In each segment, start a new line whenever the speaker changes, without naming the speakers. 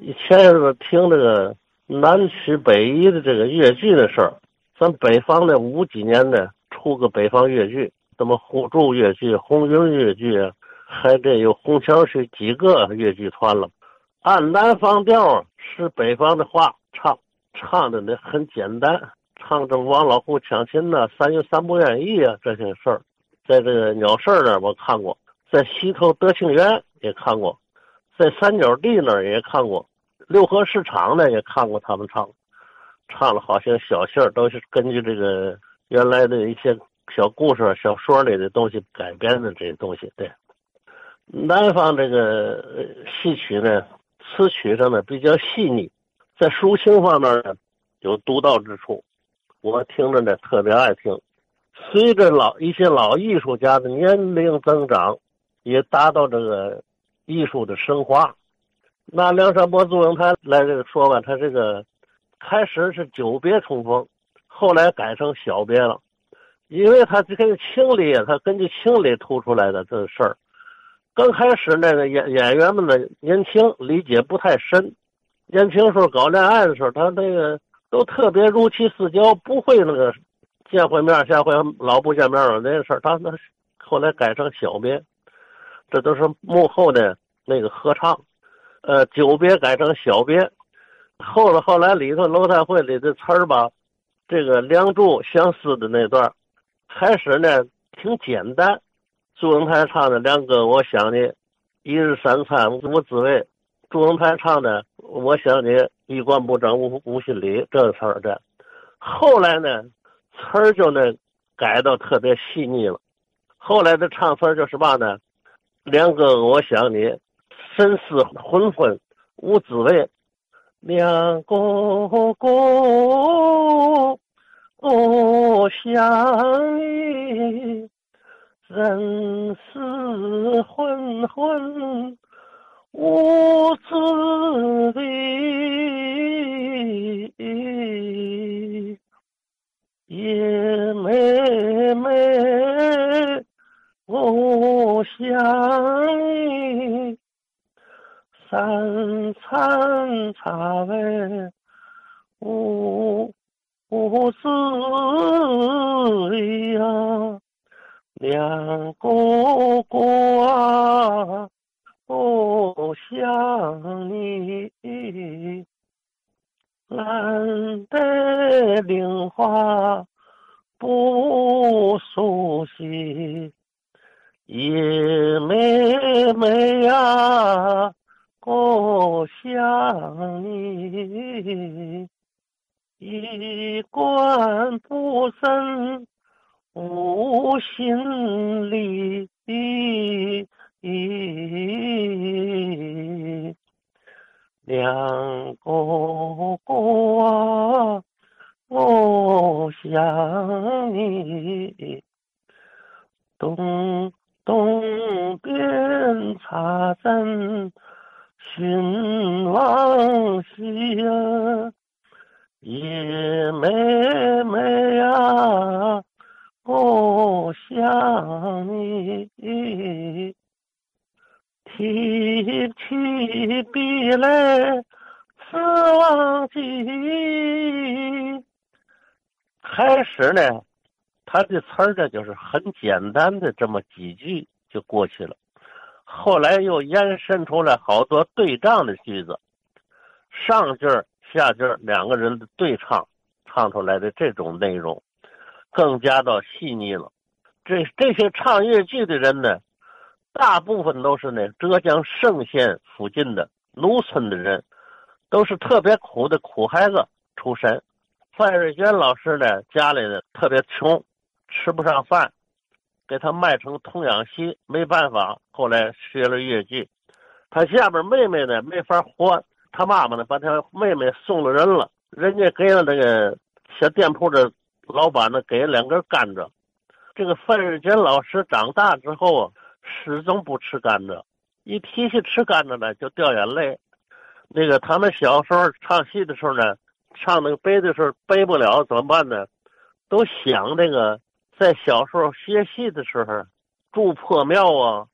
以前是听这个南曲北移的这个越剧的事儿，咱北方的五几年的出个北方越剧，什么互助越剧、红云越剧，还得有红桥区几个越剧团了。按南方调是北方的话唱，唱的呢很简单，唱这王老虎抢亲呐、三月三不愿意啊这些事儿，在这个鸟市那儿我看过，在西头德庆园也看过。在三角地那儿也看过，六合市场呢也看过他们唱，唱了好些小戏儿，都是根据这个原来的一些小故事、小说里的东西改编的这些东西。对，南方这个戏曲呢，词曲上呢比较细腻，在抒情方面呢有独到之处，我听着呢特别爱听。随着老一些老艺术家的年龄增长，也达到这个。艺术的升华，拿梁山伯祝英台来这个说吧，他这个开始是久别重逢，后来改成小别了，因为他这个情理，他根据情理突出来的这个事儿。刚开始那个演演员们的年轻，理解不太深，年轻时候搞恋爱的时候，他那个都特别如漆似胶，不会那个见回面下回老不见面了那事儿。他那后来改成小别。这都是幕后的那个合唱，呃，久别改成小别，后来后来里头楼台会里的词儿吧，这个《梁祝》相思的那段，开始呢挺简单，祝英台唱的“梁哥我想你，一日三餐无滋味”，祝英台唱的“我想你，衣冠不整无无心理”这个词儿的，后来呢词儿就那改到特别细腻了，后来的唱词就是嘛呢？梁哥，我想你，生死昏昏无滋味。梁哥哥，我想你，人思昏昏无滋味。夜妹妹。我想你，三餐茶味无无滋呀，两个哥啊，我想你，难得菱花不熟悉。夜妹妹呀，我想你，一关不整无心理。两个哥啊，我想你，东。东边插针寻往昔呀，叶妹妹呀，我想你，提起笔来似忘记。开始呢。他的词儿呢，就是很简单的这么几句就过去了，后来又延伸出来好多对仗的句子，上句儿下句儿两个人的对唱，唱出来的这种内容，更加的细腻了。这这些唱越剧的人呢，大部分都是呢浙江嵊县附近的农村的人，都是特别苦的苦孩子出身。范瑞娟老师呢，家里呢特别穷。吃不上饭，给他卖成童养媳，没办法，后来学了越剧。他下边妹妹呢没法活，他妈妈呢把他妹妹送了人了，人家给了那个小店铺的老板呢给了两根甘蔗。这个范瑞娟老师长大之后啊，始终不吃甘蔗，一提起吃甘蔗呢就掉眼泪。那个他们小时候唱戏的时候呢，唱那个背的时候背不了怎么办呢？都想那个。在小时候学戏的时候，住破庙啊，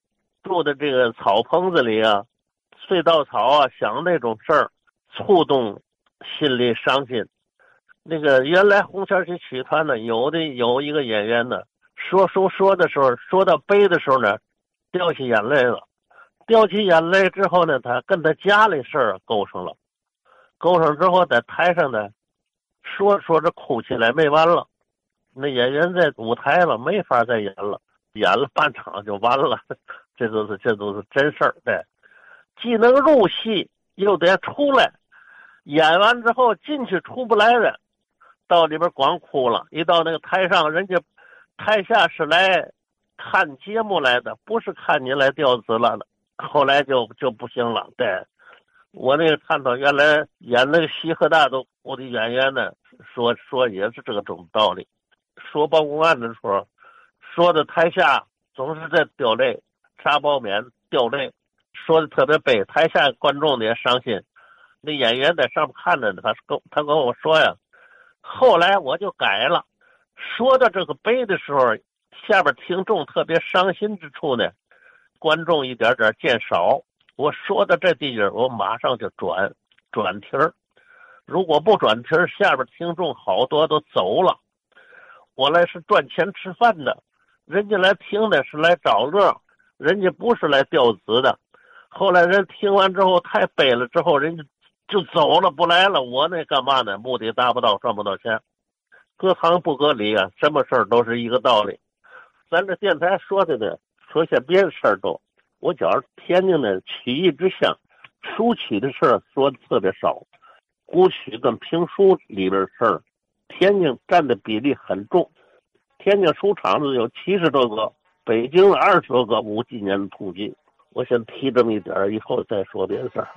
住的这个草棚子里啊，睡稻草啊，想那种事儿，触动心里伤心。那个原来红桥戏曲团呢，有的有一个演员呢，说说说的时候，说到悲的时候呢，掉起眼泪了。掉起眼泪之后呢，他跟他家里事儿勾上了，勾上之后在台上呢，说说着哭起来没完了。那演员在舞台了，没法再演了，演了半场就完了。这都是这都是真事儿，对，既能入戏又得出来，演完之后进去出不来的，到里边光哭了。一到那个台上，人家台下是来看节目来的，不是看你来吊子了的。后来就就不行了。对，我那个看到原来演那个西河大都我的演员呢，说说也是这个种道理。说报公案的时候，说的台下总是在掉泪，沙包棉掉泪，说的特别悲。台下观众也伤心，那演员在上面看着呢，他跟他跟我说呀，后来我就改了，说到这个悲的时候，下边听众特别伤心之处呢。观众一点点见少，我说到这地儿，我马上就转转题儿。如果不转题儿，下边听众好多都走了。我来是赚钱吃饭的，人家来听的是来找乐，人家不是来吊子的。后来人听完之后太悲了，之后人家就走了，不来了。我那干嘛呢？目的达不到，赚不到钱。隔行不隔理啊，什么事儿都是一个道理。咱这电台说的呢。说些别的事儿都，我觉着天津的曲艺之乡，书曲的事儿说的特别少，古曲跟评书里边事儿，天津占的比例很重。天津书场子有七十多个，北京二十多个五几年的统计。我先提这么一点儿，以后再说别的事儿。